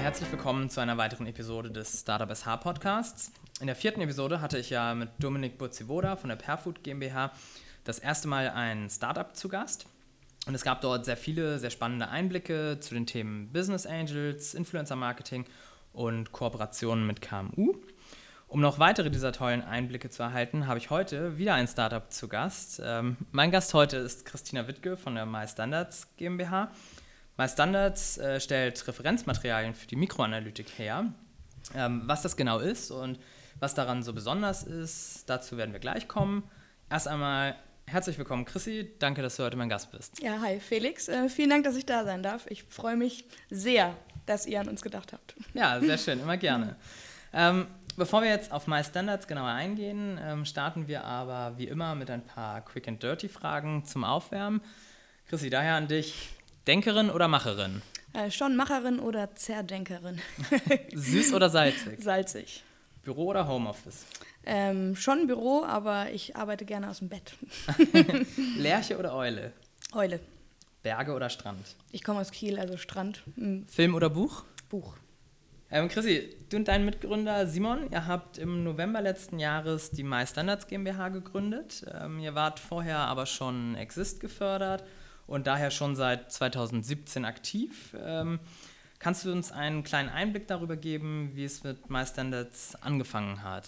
herzlich willkommen zu einer weiteren Episode des Startup SH Podcasts. In der vierten Episode hatte ich ja mit Dominik Burzivoda von der Perfood GmbH das erste Mal ein Startup zu Gast. Und es gab dort sehr viele, sehr spannende Einblicke zu den Themen Business Angels, Influencer Marketing und Kooperationen mit KMU. Um noch weitere dieser tollen Einblicke zu erhalten, habe ich heute wieder ein Startup zu Gast. Ähm, mein Gast heute ist Christina Wittke von der MyStandards GmbH. MyStandards äh, stellt Referenzmaterialien für die Mikroanalytik her. Ähm, was das genau ist und was daran so besonders ist, dazu werden wir gleich kommen. Erst einmal herzlich willkommen, Chrissy. Danke, dass du heute mein Gast bist. Ja, hi Felix. Äh, vielen Dank, dass ich da sein darf. Ich freue mich sehr, dass ihr an uns gedacht habt. Ja, sehr schön, immer gerne. ähm, bevor wir jetzt auf MyStandards genauer eingehen, ähm, starten wir aber wie immer mit ein paar Quick and Dirty Fragen zum Aufwärmen. Chrissy, daher an dich. Denkerin oder Macherin? Äh, schon Macherin oder Zerdenkerin. Süß oder salzig? Salzig. Büro oder Homeoffice? Ähm, schon Büro, aber ich arbeite gerne aus dem Bett. Lerche oder Eule? Eule. Berge oder Strand? Ich komme aus Kiel, also Strand. Mhm. Film oder Buch? Buch. Ähm, Chrissy, du und dein Mitgründer Simon, ihr habt im November letzten Jahres die MyStandards GmbH gegründet. Ähm, ihr wart vorher aber schon Exist gefördert und daher schon seit 2017 aktiv. Ähm, kannst du uns einen kleinen Einblick darüber geben, wie es mit MyStandards angefangen hat?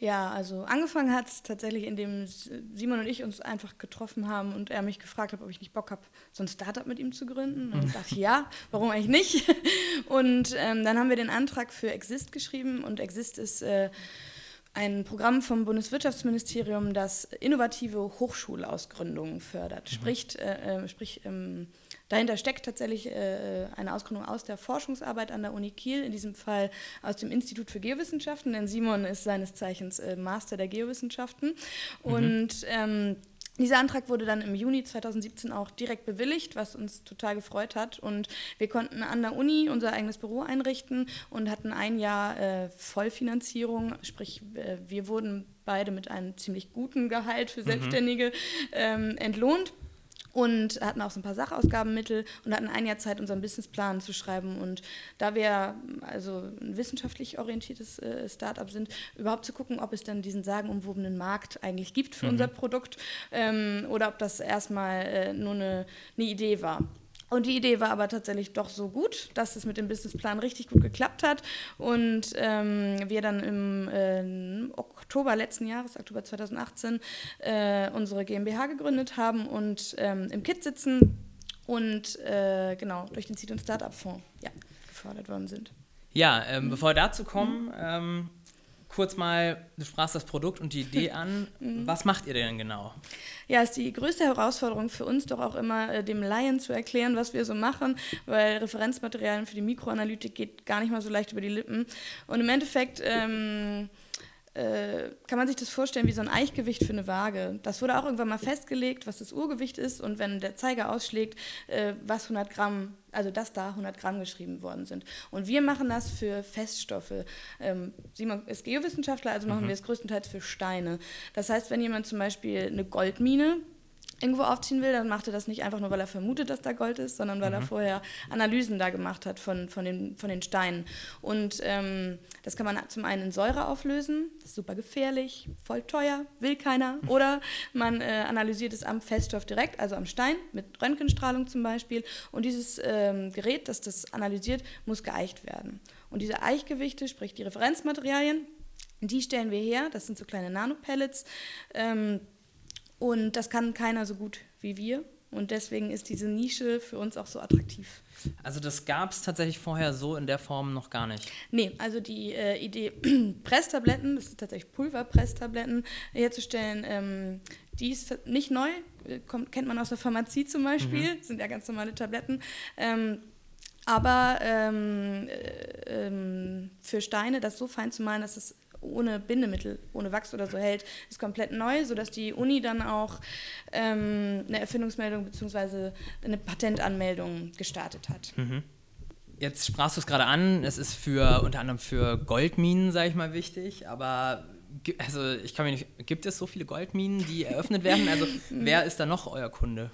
Ja, also angefangen hat es tatsächlich, indem Simon und ich uns einfach getroffen haben und er mich gefragt hat, ob ich nicht Bock habe, so ein Startup mit ihm zu gründen. Und ich dachte, ja, warum eigentlich nicht? Und ähm, dann haben wir den Antrag für Exist geschrieben und Exist ist äh, ein Programm vom Bundeswirtschaftsministerium, das innovative Hochschulausgründungen fördert. Mhm. Spricht, äh, äh, sprich, ähm, dahinter steckt tatsächlich äh, eine Ausgründung aus der Forschungsarbeit an der Uni Kiel, in diesem Fall aus dem Institut für Geowissenschaften, denn Simon ist seines Zeichens äh, Master der Geowissenschaften. Mhm. Und ähm, dieser Antrag wurde dann im Juni 2017 auch direkt bewilligt, was uns total gefreut hat. Und wir konnten an der Uni unser eigenes Büro einrichten und hatten ein Jahr äh, Vollfinanzierung. Sprich, wir wurden beide mit einem ziemlich guten Gehalt für mhm. Selbstständige mhm. ähm, entlohnt und hatten auch so ein paar Sachausgabenmittel und hatten ein Jahr Zeit, unseren Businessplan zu schreiben. Und da wir also ein wissenschaftlich orientiertes äh, Startup sind, überhaupt zu gucken, ob es dann diesen sagenumwobenen Markt eigentlich gibt für mhm. unser Produkt ähm, oder ob das erstmal äh, nur eine, eine Idee war. Und die Idee war aber tatsächlich doch so gut, dass es mit dem Businessplan richtig gut geklappt hat und ähm, wir dann im äh, Oktober letzten Jahres, Oktober 2018, äh, unsere GmbH gegründet haben und ähm, im KIT sitzen und äh, genau durch den Seed- und Startup-Fonds ja, gefördert worden sind. Ja, ähm, mhm. bevor wir dazu kommen, mhm. Kurz mal, du sprachst das Produkt und die Idee an. Mhm. Was macht ihr denn genau? Ja, ist die größte Herausforderung für uns doch auch immer, äh, dem Laien zu erklären, was wir so machen, weil Referenzmaterialien für die Mikroanalytik geht gar nicht mal so leicht über die Lippen. Und im Endeffekt ähm, äh, kann man sich das vorstellen wie so ein Eichgewicht für eine Waage. Das wurde auch irgendwann mal festgelegt, was das Urgewicht ist und wenn der Zeiger ausschlägt, äh, was 100 Gramm, also dass da 100 Gramm geschrieben worden sind. Und wir machen das für Feststoffe. Ähm, Simon ist Geowissenschaftler, also machen mhm. wir es größtenteils für Steine. Das heißt, wenn jemand zum Beispiel eine Goldmine irgendwo aufziehen will, dann macht er das nicht einfach nur, weil er vermutet, dass da Gold ist, sondern weil mhm. er vorher Analysen da gemacht hat von, von, den, von den Steinen. Und ähm, das kann man zum einen in Säure auflösen, das ist super gefährlich, voll teuer, will keiner. Oder man äh, analysiert es am Feststoff direkt, also am Stein, mit Röntgenstrahlung zum Beispiel. Und dieses ähm, Gerät, das das analysiert, muss geeicht werden. Und diese Eichgewichte, sprich die Referenzmaterialien, die stellen wir her, das sind so kleine Nanopellets. Ähm, und das kann keiner so gut wie wir. Und deswegen ist diese Nische für uns auch so attraktiv. Also das gab es tatsächlich vorher so in der Form noch gar nicht? Nee, also die äh, Idee, Presstabletten, das sind tatsächlich Pulverpresstabletten herzustellen, ähm, die ist nicht neu, äh, kommt, kennt man aus der Pharmazie zum Beispiel, mhm. sind ja ganz normale Tabletten. Ähm, aber ähm, äh, ähm, für Steine das so fein zu malen, dass es ohne Bindemittel, ohne Wachs oder so hält, ist komplett neu, sodass die Uni dann auch ähm, eine Erfindungsmeldung bzw. eine Patentanmeldung gestartet hat. Mhm. Jetzt sprachst du es gerade an, es ist für unter anderem für Goldminen, sage ich mal, wichtig, aber also ich kann mir nicht, gibt es so viele Goldminen, die eröffnet werden? Also wer ist da noch euer Kunde?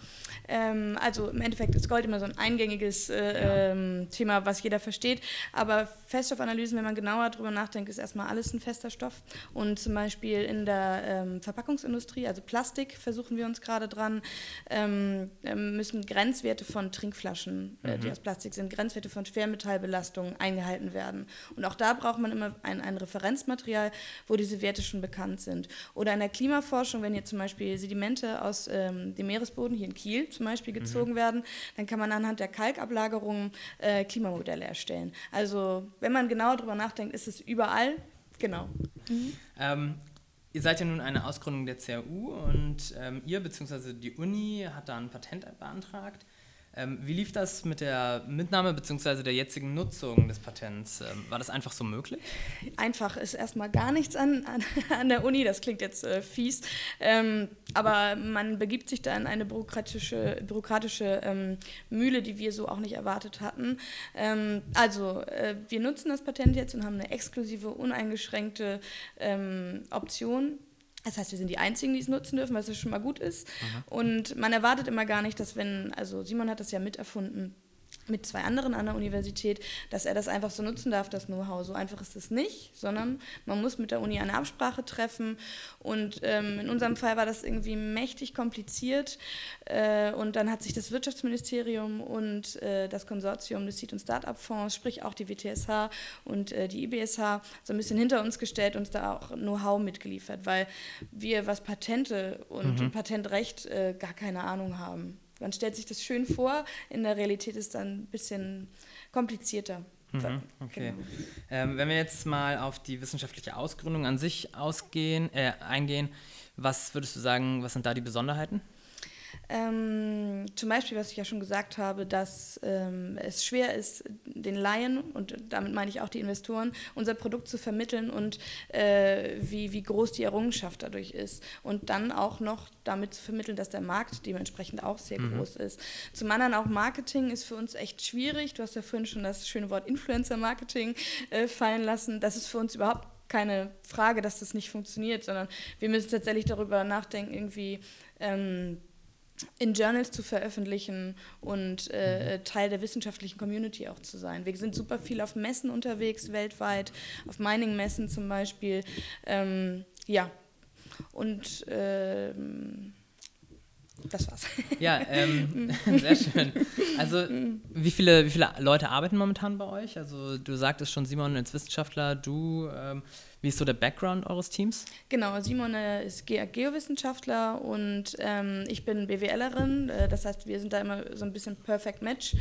Ähm, also im Endeffekt ist Gold immer so ein eingängiges äh, ähm, Thema, was jeder versteht. Aber Feststoffanalysen, wenn man genauer darüber nachdenkt, ist erstmal alles ein fester Stoff. Und zum Beispiel in der ähm, Verpackungsindustrie, also Plastik, versuchen wir uns gerade dran, ähm, ähm, müssen Grenzwerte von Trinkflaschen, äh, die mhm. aus Plastik sind, Grenzwerte von Schwermetallbelastung eingehalten werden. Und auch da braucht man immer ein, ein Referenzmaterial, wo diese Werte schon bekannt sind. Oder in der Klimaforschung, wenn hier zum Beispiel Sedimente aus ähm, dem Meeresboden hier in Kiel zum Beispiel mhm. gezogen mhm. werden, dann kann man anhand der Kalkablagerungen äh, Klimamodelle erstellen. Also wenn man genauer darüber nachdenkt, ist es überall. Genau. Mhm. Ähm, ihr seid ja nun eine Ausgründung der CAU und ähm, ihr bzw. die Uni hat da ein Patent beantragt. Ähm, wie lief das mit der Mitnahme bzw. der jetzigen Nutzung des Patents? Ähm, war das einfach so möglich? Einfach ist erstmal gar nichts an, an, an der Uni, das klingt jetzt äh, fies, ähm, aber man begibt sich da in eine bürokratische, bürokratische ähm, Mühle, die wir so auch nicht erwartet hatten. Ähm, also, äh, wir nutzen das Patent jetzt und haben eine exklusive, uneingeschränkte ähm, Option das heißt, wir sind die Einzigen, die es nutzen dürfen, was ja schon mal gut ist. Aha. Und man erwartet immer gar nicht, dass wenn, also Simon hat das ja miterfunden, mit zwei anderen an der Universität, dass er das einfach so nutzen darf, das Know-how. So einfach ist es nicht, sondern man muss mit der Uni eine Absprache treffen. Und ähm, in unserem Fall war das irgendwie mächtig kompliziert. Äh, und dann hat sich das Wirtschaftsministerium und äh, das Konsortium des Seed- und Start-up-Fonds, sprich auch die WTSH und äh, die IBSH, so ein bisschen hinter uns gestellt, uns da auch Know-how mitgeliefert, weil wir, was Patente und mhm. Patentrecht, äh, gar keine Ahnung haben. Man stellt sich das schön vor, in der Realität ist es dann ein bisschen komplizierter. Mhm, okay. Genau. Ähm, wenn wir jetzt mal auf die wissenschaftliche Ausgründung an sich ausgehen, äh, eingehen, was würdest du sagen, was sind da die Besonderheiten? Ähm, zum Beispiel, was ich ja schon gesagt habe, dass ähm, es schwer ist, den Laien, und damit meine ich auch die Investoren, unser Produkt zu vermitteln und äh, wie, wie groß die Errungenschaft dadurch ist. Und dann auch noch damit zu vermitteln, dass der Markt dementsprechend auch sehr mhm. groß ist. Zum anderen auch Marketing ist für uns echt schwierig. Du hast ja vorhin schon das schöne Wort Influencer-Marketing äh, fallen lassen. Das ist für uns überhaupt keine Frage, dass das nicht funktioniert, sondern wir müssen tatsächlich darüber nachdenken, irgendwie. Ähm, in Journals zu veröffentlichen und äh, mhm. Teil der wissenschaftlichen Community auch zu sein. Wir sind super viel auf Messen unterwegs, weltweit, auf Mining-Messen zum Beispiel. Ähm, ja, und ähm, das war's. Ja, ähm, sehr schön. Also, wie viele, wie viele Leute arbeiten momentan bei euch? Also, du sagtest schon, Simon als Wissenschaftler, du. Wie ist so der Background eures Teams? Genau, Simon äh, ist Ge Geowissenschaftler und ähm, ich bin BWLerin. Äh, das heißt, wir sind da immer so ein bisschen Perfect Match.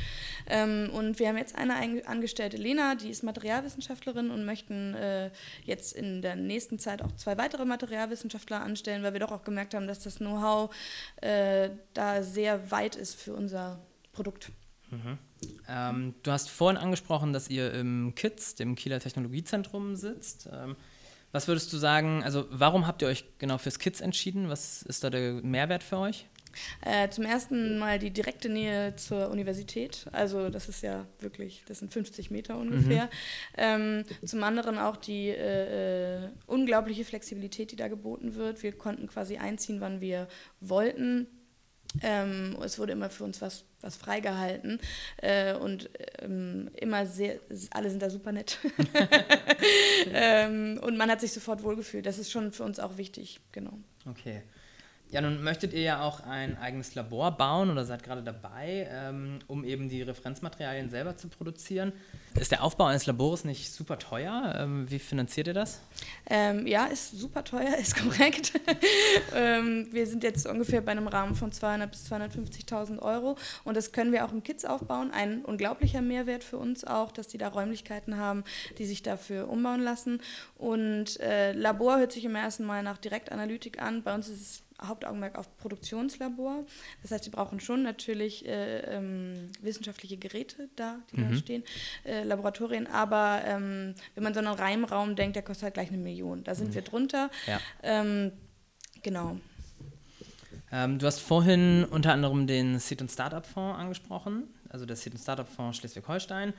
Ähm, und wir haben jetzt eine Angestellte, Lena, die ist Materialwissenschaftlerin und möchten äh, jetzt in der nächsten Zeit auch zwei weitere Materialwissenschaftler anstellen, weil wir doch auch gemerkt haben, dass das Know-how äh, da sehr weit ist für unser Produkt. Mhm. Ähm, du hast vorhin angesprochen, dass ihr im KITS, dem Kieler Technologiezentrum, sitzt. Ähm, was würdest du sagen, also warum habt ihr euch genau fürs KITS entschieden? Was ist da der Mehrwert für euch? Äh, zum ersten Mal die direkte Nähe zur Universität. Also das ist ja wirklich, das sind 50 Meter ungefähr. Mhm. Ähm, zum anderen auch die äh, äh, unglaubliche Flexibilität, die da geboten wird. Wir konnten quasi einziehen, wann wir wollten. Ähm, es wurde immer für uns was, was freigehalten äh, und ähm, immer sehr, alle sind da super nett. ähm, und man hat sich sofort wohlgefühlt. Das ist schon für uns auch wichtig, genau. Okay. Ja, nun möchtet ihr ja auch ein eigenes Labor bauen oder seid gerade dabei, ähm, um eben die Referenzmaterialien selber zu produzieren. Ist der Aufbau eines Labors nicht super teuer? Ähm, wie finanziert ihr das? Ähm, ja, ist super teuer, ist korrekt. Ähm, wir sind jetzt ungefähr bei einem Rahmen von 200.000 bis 250.000 Euro und das können wir auch im Kids aufbauen. Ein unglaublicher Mehrwert für uns auch, dass die da Räumlichkeiten haben, die sich dafür umbauen lassen. Und äh, Labor hört sich im ersten Mal nach Direktanalytik an. Bei uns ist es Hauptaugenmerk auf Produktionslabor. Das heißt, sie brauchen schon natürlich äh, ähm, wissenschaftliche Geräte da, die mhm. da stehen, äh, Laboratorien. Aber ähm, wenn man so einen Reimraum denkt, der kostet halt gleich eine Million. Da sind mhm. wir drunter. Ja. Ähm, genau. Ähm, du hast vorhin unter anderem den Seed- und Startup-Fonds angesprochen, also der Seed- und Startup-Fonds Schleswig-Holstein.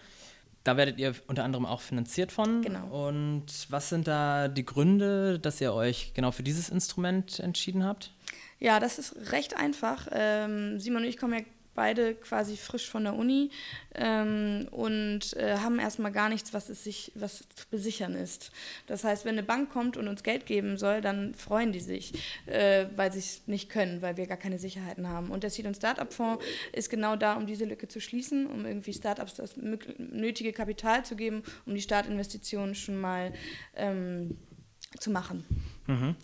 Da werdet ihr unter anderem auch finanziert von. Genau. Und was sind da die Gründe, dass ihr euch genau für dieses Instrument entschieden habt? Ja, das ist recht einfach. Ähm, Simon und ich kommen ja beide quasi frisch von der Uni ähm, und äh, haben erstmal gar nichts, was es sich, was zu besichern ist. Das heißt, wenn eine Bank kommt und uns Geld geben soll, dann freuen die sich, äh, weil sie es nicht können, weil wir gar keine Sicherheiten haben. Und der Seed- und Startup-Fonds ist genau da, um diese Lücke zu schließen, um irgendwie Startups das nötige Kapital zu geben, um die Startinvestitionen schon mal ähm, zu machen. Mhm.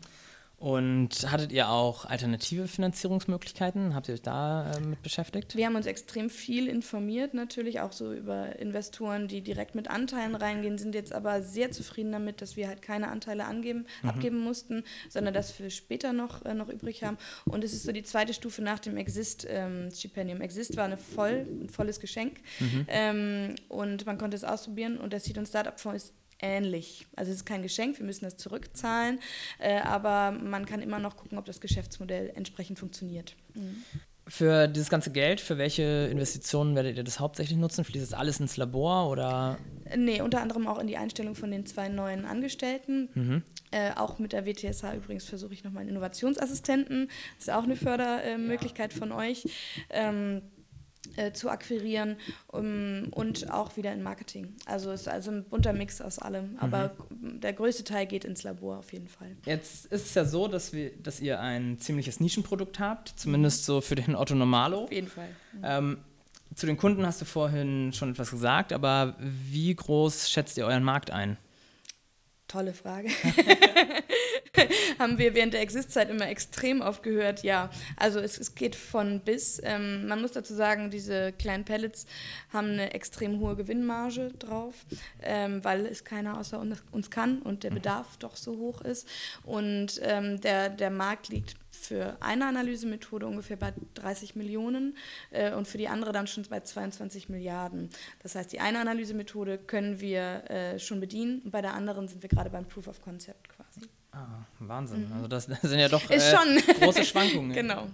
Und hattet ihr auch alternative Finanzierungsmöglichkeiten? Habt ihr euch da äh, mit beschäftigt? Wir haben uns extrem viel informiert, natürlich auch so über Investoren, die direkt mit Anteilen reingehen, sind jetzt aber sehr zufrieden damit, dass wir halt keine Anteile angeben, mhm. abgeben mussten, sondern das für später noch, äh, noch übrig haben. Und es ist so die zweite Stufe nach dem Exist-Stipendium. Ähm, Exist war eine voll, ein volles Geschenk mhm. ähm, und man konnte es ausprobieren und der Seed- und Startup-Fonds ist ähnlich. Also es ist kein Geschenk, wir müssen das zurückzahlen, äh, aber man kann immer noch gucken, ob das Geschäftsmodell entsprechend funktioniert. Mhm. Für dieses ganze Geld, für welche Investitionen werdet ihr das hauptsächlich nutzen? Fließt das alles ins Labor oder? Nee, unter anderem auch in die Einstellung von den zwei neuen Angestellten. Mhm. Äh, auch mit der WTSH übrigens versuche ich nochmal einen Innovationsassistenten. Das ist auch eine Fördermöglichkeit ja. von euch. Ähm, äh, zu akquirieren um, und auch wieder in Marketing. Also es ist also ein bunter Mix aus allem. Aber mhm. der größte Teil geht ins Labor auf jeden Fall. Jetzt ist es ja so, dass, wir, dass ihr ein ziemliches Nischenprodukt habt, zumindest so für den Otto Normalo. Auf jeden Fall. Mhm. Ähm, zu den Kunden hast du vorhin schon etwas gesagt, aber wie groß schätzt ihr euren Markt ein? Tolle Frage. haben wir während der Existzeit immer extrem oft gehört. Ja, also es, es geht von bis. Ähm, man muss dazu sagen, diese kleinen Pellets haben eine extrem hohe Gewinnmarge drauf, ähm, weil es keiner außer uns, uns, kann und der Bedarf doch so hoch ist. Und ähm, der, der Markt liegt für eine Analysemethode ungefähr bei 30 Millionen äh, und für die andere dann schon bei 22 Milliarden. Das heißt, die eine Analysemethode können wir äh, schon bedienen und bei der anderen sind wir gerade beim Proof of Concept quasi. Ah, Wahnsinn. Mhm. Also das, das, sind ja doch äh, große Schwankungen. genau.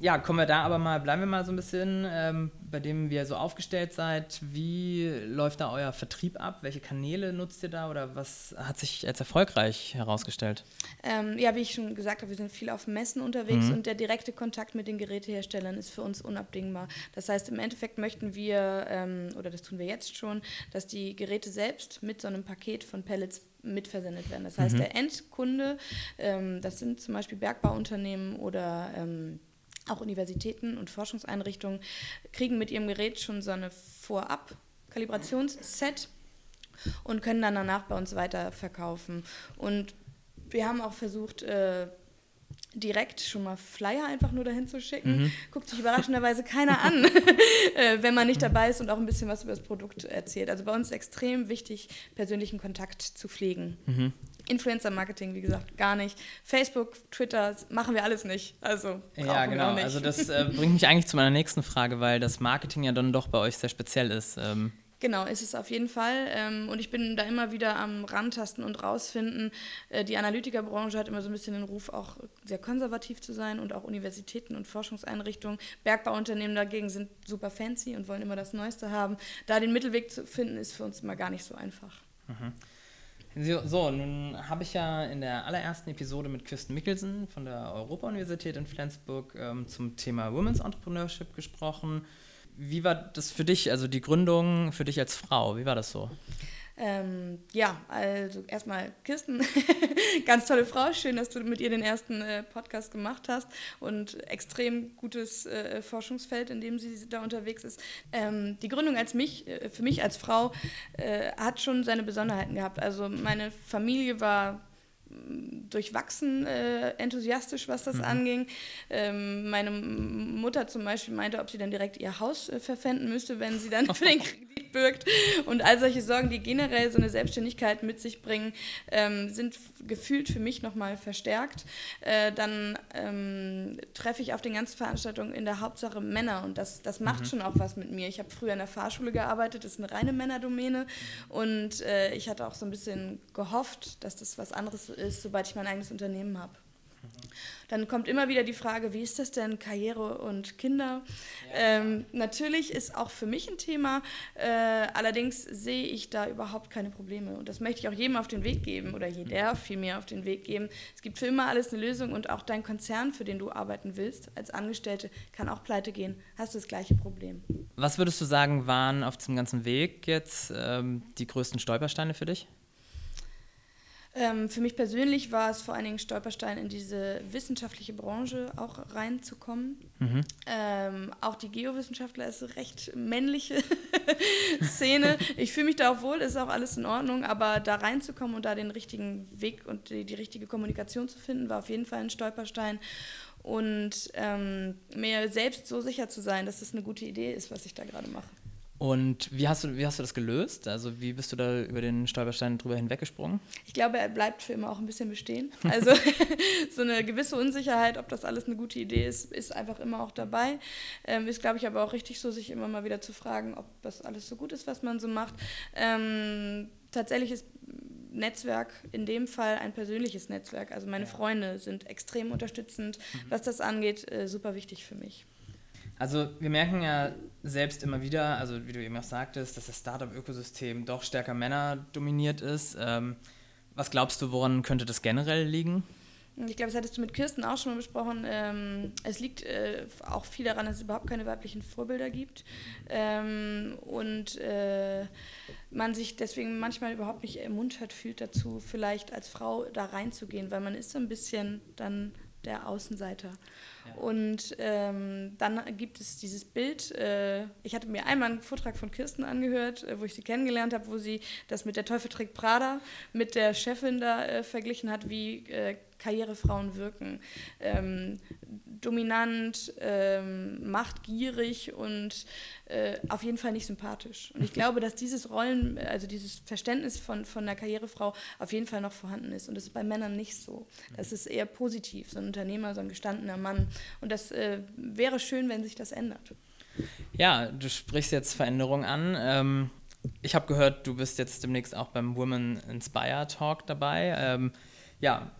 Ja, kommen wir da aber mal, bleiben wir mal so ein bisschen ähm, bei dem, wie ihr so aufgestellt seid. Wie läuft da euer Vertrieb ab? Welche Kanäle nutzt ihr da oder was hat sich als erfolgreich herausgestellt? Ähm, ja, wie ich schon gesagt habe, wir sind viel auf Messen unterwegs mhm. und der direkte Kontakt mit den Geräteherstellern ist für uns unabdingbar. Das heißt, im Endeffekt möchten wir, ähm, oder das tun wir jetzt schon, dass die Geräte selbst mit so einem Paket von Pellets mitversendet werden. Das heißt, mhm. der Endkunde, ähm, das sind zum Beispiel Bergbauunternehmen oder ähm, auch Universitäten und Forschungseinrichtungen kriegen mit ihrem Gerät schon so eine Vorab-Kalibrationsset und können dann danach bei uns weiterverkaufen. Und wir haben auch versucht, äh, direkt schon mal Flyer einfach nur dahin zu schicken. Mhm. Guckt sich überraschenderweise keiner an, äh, wenn man nicht dabei ist und auch ein bisschen was über das Produkt erzählt. Also bei uns ist extrem wichtig, persönlichen Kontakt zu pflegen. Mhm. Influencer-Marketing, wie gesagt, gar nicht. Facebook, Twitter, machen wir alles nicht. Also ja, genau. Also das äh, bringt mich eigentlich zu meiner nächsten Frage, weil das Marketing ja dann doch bei euch sehr speziell ist. Ähm Genau, ist es auf jeden Fall. Ähm, und ich bin da immer wieder am Rantasten und rausfinden. Äh, die Analytikerbranche hat immer so ein bisschen den Ruf, auch sehr konservativ zu sein und auch Universitäten und Forschungseinrichtungen. Bergbauunternehmen dagegen sind super fancy und wollen immer das Neueste haben. Da den Mittelweg zu finden, ist für uns immer gar nicht so einfach. Mhm. So, nun habe ich ja in der allerersten Episode mit Kirsten Mickelsen von der Europa-Universität in Flensburg ähm, zum Thema Women's Entrepreneurship gesprochen. Wie war das für dich, also die Gründung für dich als Frau? Wie war das so? Ähm, ja, also erstmal Kirsten, ganz tolle Frau. Schön, dass du mit ihr den ersten äh, Podcast gemacht hast und extrem gutes äh, Forschungsfeld, in dem sie da unterwegs ist. Ähm, die Gründung als mich, äh, für mich als Frau, äh, hat schon seine Besonderheiten gehabt. Also meine Familie war durchwachsen äh, enthusiastisch, was das mhm. anging. Ähm, meine Mutter zum Beispiel meinte, ob sie dann direkt ihr Haus äh, verpfänden müsste, wenn sie dann für den Kredit birgt. Und all solche Sorgen, die generell so eine Selbstständigkeit mit sich bringen, ähm, sind gefühlt für mich nochmal verstärkt. Äh, dann ähm, treffe ich auf den ganzen Veranstaltungen in der Hauptsache Männer und das, das macht mhm. schon auch was mit mir. Ich habe früher in der Fahrschule gearbeitet, das ist eine reine Männerdomäne und äh, ich hatte auch so ein bisschen gehofft, dass das was anderes ist, sobald ich mein eigenes Unternehmen habe. Dann kommt immer wieder die Frage, wie ist das denn, Karriere und Kinder? Ja. Ähm, natürlich ist auch für mich ein Thema, äh, allerdings sehe ich da überhaupt keine Probleme. Und das möchte ich auch jedem auf den Weg geben oder jeder vielmehr auf den Weg geben. Es gibt für immer alles eine Lösung und auch dein Konzern, für den du arbeiten willst, als Angestellte, kann auch pleite gehen. Hast du das gleiche Problem. Was würdest du sagen, waren auf diesem ganzen Weg jetzt ähm, die größten Stolpersteine für dich? Ähm, für mich persönlich war es vor allen Dingen Stolperstein, in diese wissenschaftliche Branche auch reinzukommen. Mhm. Ähm, auch die Geowissenschaftler ist eine recht männliche Szene. Ich fühle mich da auch wohl, ist auch alles in Ordnung, aber da reinzukommen und da den richtigen Weg und die, die richtige Kommunikation zu finden, war auf jeden Fall ein Stolperstein. Und ähm, mir selbst so sicher zu sein, dass das eine gute Idee ist, was ich da gerade mache. Und wie hast, du, wie hast du das gelöst? Also wie bist du da über den Stolperstein drüber hinweggesprungen? Ich glaube, er bleibt für immer auch ein bisschen bestehen. Also so eine gewisse Unsicherheit, ob das alles eine gute Idee ist, ist einfach immer auch dabei. Ähm, ist, glaube ich, aber auch richtig so, sich immer mal wieder zu fragen, ob das alles so gut ist, was man so macht. Ähm, tatsächlich ist Netzwerk in dem Fall ein persönliches Netzwerk. Also meine ja. Freunde sind extrem unterstützend, mhm. was das angeht, äh, super wichtig für mich. Also wir merken ja selbst immer wieder, also wie du eben auch sagtest, dass das Startup-Ökosystem doch stärker männerdominiert ist. Ähm, was glaubst du, woran könnte das generell liegen? Ich glaube, das hattest du mit Kirsten auch schon mal besprochen. Ähm, es liegt äh, auch viel daran, dass es überhaupt keine weiblichen Vorbilder gibt. Ähm, und äh, man sich deswegen manchmal überhaupt nicht ermuntert fühlt dazu, vielleicht als Frau da reinzugehen, weil man ist so ein bisschen dann der Außenseiter. Und ähm, dann gibt es dieses Bild. Äh, ich hatte mir einmal einen Vortrag von Kirsten angehört, äh, wo ich sie kennengelernt habe, wo sie das mit der Teufel trägt Prada mit der Chefin da äh, verglichen hat, wie äh, Karrierefrauen wirken. Ähm, dominant, ähm, machtgierig und äh, auf jeden Fall nicht sympathisch. Und ich glaube, dass dieses Rollen, also dieses Verständnis von, von einer Karrierefrau auf jeden Fall noch vorhanden ist. Und das ist bei Männern nicht so. Das ist eher positiv, so ein Unternehmer, so ein gestandener Mann. Und das äh, wäre schön, wenn sich das ändert. Ja, du sprichst jetzt Veränderungen an. Ähm, ich habe gehört, du bist jetzt demnächst auch beim Women Inspire Talk dabei. Ähm, ja,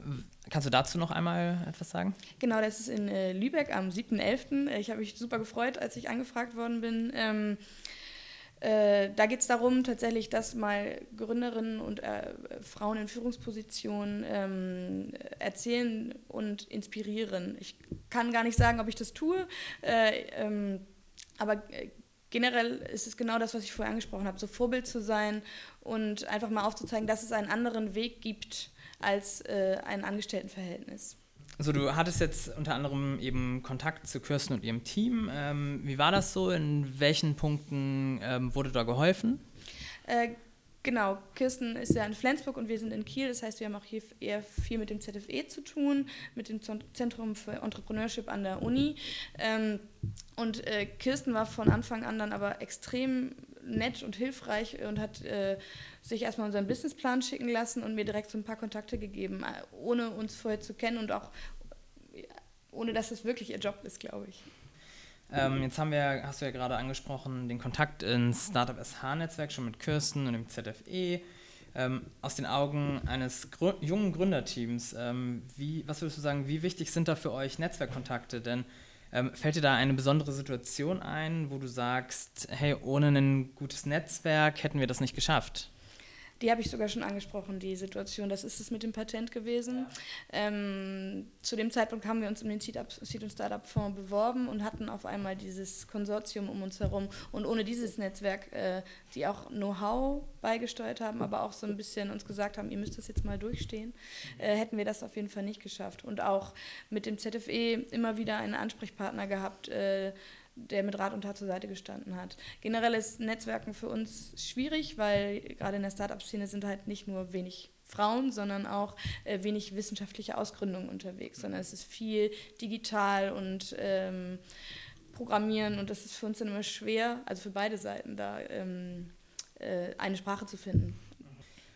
Kannst du dazu noch einmal etwas sagen? Genau, das ist in äh, Lübeck am 7.11. Ich habe mich super gefreut, als ich angefragt worden bin. Ähm, äh, da geht es darum, tatsächlich, dass mal Gründerinnen und äh, Frauen in Führungspositionen ähm, erzählen und inspirieren. Ich kann gar nicht sagen, ob ich das tue, äh, ähm, aber äh, generell ist es genau das, was ich vorher angesprochen habe, so Vorbild zu sein und einfach mal aufzuzeigen, dass es einen anderen Weg gibt als äh, ein Angestelltenverhältnis. Also du hattest jetzt unter anderem eben Kontakt zu Kirsten und ihrem Team. Ähm, wie war das so? In welchen Punkten ähm, wurde da geholfen? Äh, genau, Kirsten ist ja in Flensburg und wir sind in Kiel. Das heißt, wir haben auch hier eher viel mit dem ZFE zu tun, mit dem Zentrum für Entrepreneurship an der Uni. Ähm, und äh, Kirsten war von Anfang an dann aber extrem nett und hilfreich und hat äh, sich erstmal unseren Businessplan schicken lassen und mir direkt so ein paar Kontakte gegeben, äh, ohne uns vorher zu kennen und auch ohne dass es wirklich ihr Job ist, glaube ich. Ähm, jetzt haben wir, hast du ja gerade angesprochen, den Kontakt ins Startup SH-Netzwerk schon mit Kirsten und dem ZFE. Ähm, aus den Augen eines Gr jungen Gründerteams, ähm, wie, was würdest du sagen, wie wichtig sind da für euch Netzwerkkontakte? Denn ähm, fällt dir da eine besondere Situation ein, wo du sagst, hey, ohne ein gutes Netzwerk hätten wir das nicht geschafft? Die habe ich sogar schon angesprochen, die Situation. Das ist es mit dem Patent gewesen. Ja. Ähm, zu dem Zeitpunkt haben wir uns um den Seed, Seed und Startup Fonds beworben und hatten auf einmal dieses Konsortium um uns herum. Und ohne dieses Netzwerk, äh, die auch Know-how beigesteuert haben, aber auch so ein bisschen uns gesagt haben, ihr müsst das jetzt mal durchstehen, äh, hätten wir das auf jeden Fall nicht geschafft. Und auch mit dem ZFE immer wieder einen Ansprechpartner gehabt. Äh, der mit Rat und Tat zur Seite gestanden hat. Generell ist Netzwerken für uns schwierig, weil gerade in der Startup-Szene sind halt nicht nur wenig Frauen, sondern auch äh, wenig wissenschaftliche Ausgründungen unterwegs, sondern es ist viel digital und ähm, Programmieren und das ist für uns dann immer schwer, also für beide Seiten da ähm, äh, eine Sprache zu finden.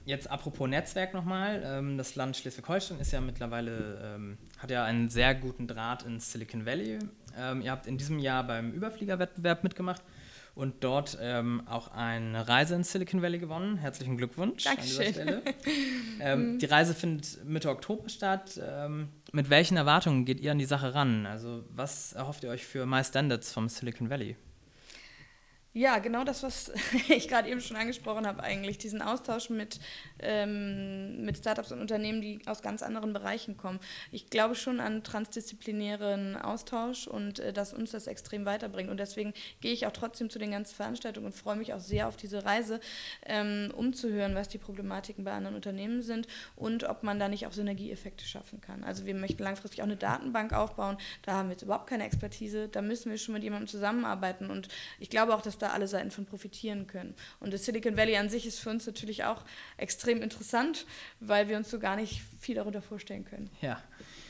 Jetzt apropos Netzwerk nochmal. Ähm, das Land Schleswig-Holstein ist ja mittlerweile, ähm, hat ja einen sehr guten Draht ins Silicon Valley. Ähm, ihr habt in diesem Jahr beim Überfliegerwettbewerb mitgemacht und dort ähm, auch eine Reise in Silicon Valley gewonnen. Herzlichen Glückwunsch Dankeschön. an dieser Stelle. ähm, die Reise findet Mitte Oktober statt. Ähm, mit welchen Erwartungen geht ihr an die Sache ran? Also was erhofft ihr euch für My Standards vom Silicon Valley? Ja, genau das, was ich gerade eben schon angesprochen habe, eigentlich. Diesen Austausch mit, ähm, mit Startups und Unternehmen, die aus ganz anderen Bereichen kommen. Ich glaube schon an transdisziplinären Austausch und äh, dass uns das extrem weiterbringt. Und deswegen gehe ich auch trotzdem zu den ganzen Veranstaltungen und freue mich auch sehr auf diese Reise, ähm, um zu hören, was die Problematiken bei anderen Unternehmen sind und ob man da nicht auch Synergieeffekte schaffen kann. Also wir möchten langfristig auch eine Datenbank aufbauen. Da haben wir jetzt überhaupt keine Expertise. Da müssen wir schon mit jemandem zusammenarbeiten. Und ich glaube auch, dass da alle Seiten von profitieren können. Und das Silicon Valley an sich ist für uns natürlich auch extrem interessant, weil wir uns so gar nicht viel darunter vorstellen können. Ja.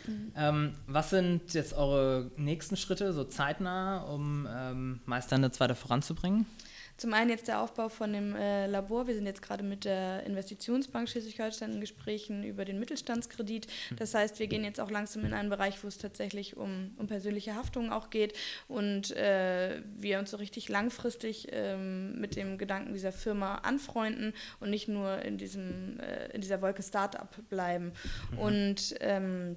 Mhm. Ähm, was sind jetzt eure nächsten Schritte, so zeitnah, um ähm, Meisternetz weiter voranzubringen? Zum einen jetzt der Aufbau von dem äh, Labor. Wir sind jetzt gerade mit der Investitionsbank Schleswig-Holstein in Gesprächen über den Mittelstandskredit. Hm. Das heißt, wir gehen jetzt auch langsam in einen Bereich, wo es tatsächlich um, um persönliche Haftungen auch geht und äh, wir uns so richtig langfristig ähm, mit dem Gedanken dieser Firma anfreunden und nicht nur in, diesem, äh, in dieser Wolke Startup bleiben. Mhm. Und ähm,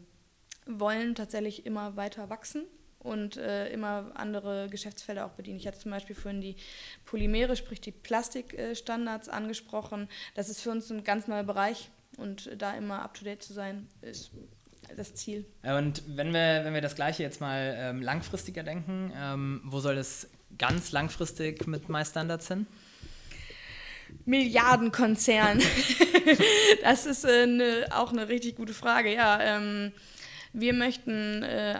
wollen tatsächlich immer weiter wachsen und äh, immer andere Geschäftsfelder auch bedienen. Ich hatte zum Beispiel vorhin die Polymere, sprich die Plastikstandards angesprochen. Das ist für uns ein ganz neuer Bereich und da immer up-to-date zu sein, ist das Ziel. Und wenn wir, wenn wir das Gleiche jetzt mal ähm, langfristiger denken, ähm, wo soll es ganz langfristig mit MyStandards hin? Milliardenkonzern. das ist äh, ne, auch eine richtig gute Frage. Ja, ähm, wir möchten äh,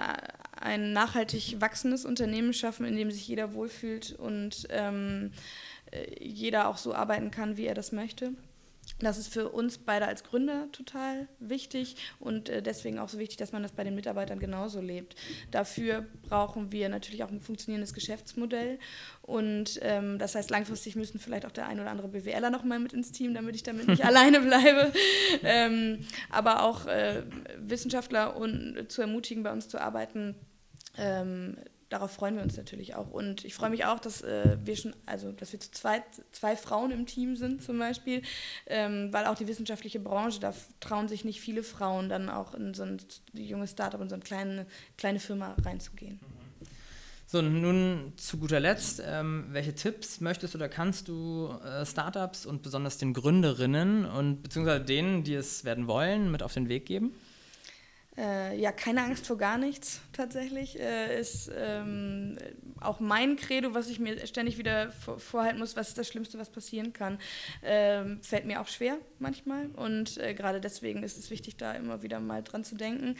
ein nachhaltig wachsendes Unternehmen schaffen, in dem sich jeder wohlfühlt und ähm, äh, jeder auch so arbeiten kann, wie er das möchte. Das ist für uns beide als Gründer total wichtig und äh, deswegen auch so wichtig, dass man das bei den Mitarbeitern genauso lebt. Dafür brauchen wir natürlich auch ein funktionierendes Geschäftsmodell und ähm, das heißt, langfristig müssen vielleicht auch der ein oder andere BWLer noch mal mit ins Team, damit ich damit nicht alleine bleibe. Ähm, aber auch äh, Wissenschaftler und, zu ermutigen, bei uns zu arbeiten, ähm, darauf freuen wir uns natürlich auch. Und ich freue mich auch, dass äh, wir schon, also dass wir zu zweit, zwei Frauen im Team sind zum Beispiel, ähm, weil auch die wissenschaftliche Branche, da trauen sich nicht viele Frauen dann auch in so ein junges Startup, in so eine kleine, kleine Firma reinzugehen. So, nun zu guter Letzt, ähm, welche Tipps möchtest oder kannst du äh, Startups und besonders den Gründerinnen und beziehungsweise denen, die es werden wollen, mit auf den Weg geben? Äh, ja, keine Angst vor gar nichts tatsächlich. Äh, ist ähm, auch mein Credo, was ich mir ständig wieder vor vorhalten muss, was ist das Schlimmste, was passieren kann. Ähm, fällt mir auch schwer manchmal. Und äh, gerade deswegen ist es wichtig, da immer wieder mal dran zu denken.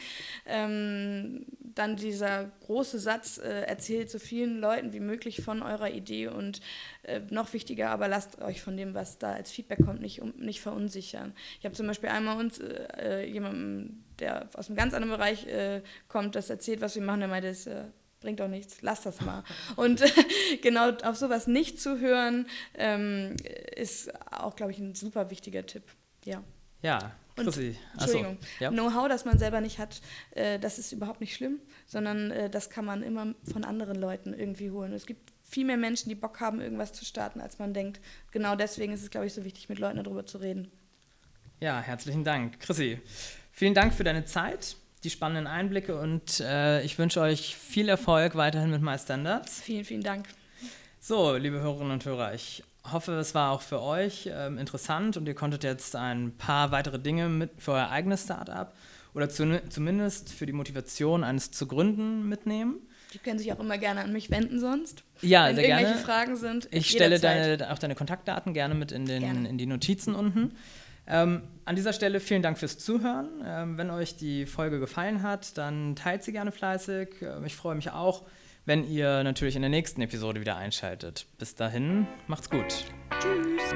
Ähm, dann dieser große Satz, äh, erzählt so vielen Leuten wie möglich von eurer Idee und äh, noch wichtiger, aber lasst euch von dem, was da als Feedback kommt, nicht, um, nicht verunsichern. Ich habe zum Beispiel einmal uns äh, jemandem der aus einem ganz anderen Bereich äh, kommt, das erzählt, was wir machen, der meinte, das äh, bringt doch nichts, lass das mal. Und äh, genau auf sowas nicht zu hören, ähm, ist auch, glaube ich, ein super wichtiger Tipp. Ja. Ja, und, Entschuldigung, ja. Know-how, das man selber nicht hat, äh, das ist überhaupt nicht schlimm, sondern äh, das kann man immer von anderen Leuten irgendwie holen. Es gibt viel mehr Menschen, die Bock haben, irgendwas zu starten, als man denkt. Genau deswegen ist es, glaube ich, so wichtig, mit Leuten darüber zu reden. Ja, herzlichen Dank. Chrissy, Vielen Dank für deine Zeit, die spannenden Einblicke und äh, ich wünsche euch viel Erfolg weiterhin mit MyStandards. Vielen, vielen Dank. So, liebe Hörerinnen und Hörer, ich hoffe, es war auch für euch ähm, interessant und ihr konntet jetzt ein paar weitere Dinge mit für euer eigenes Startup oder zu, zumindest für die Motivation eines zu gründen mitnehmen. Die können sich auch immer gerne an mich wenden sonst. Ja, wenn sehr irgendwelche gerne. Fragen sind. Ich stelle deine, auch deine Kontaktdaten gerne mit in, den, in die Notizen unten. Ähm, an dieser Stelle vielen Dank fürs Zuhören. Ähm, wenn euch die Folge gefallen hat, dann teilt sie gerne fleißig. Ähm, ich freue mich auch, wenn ihr natürlich in der nächsten Episode wieder einschaltet. Bis dahin, macht's gut. Tschüss.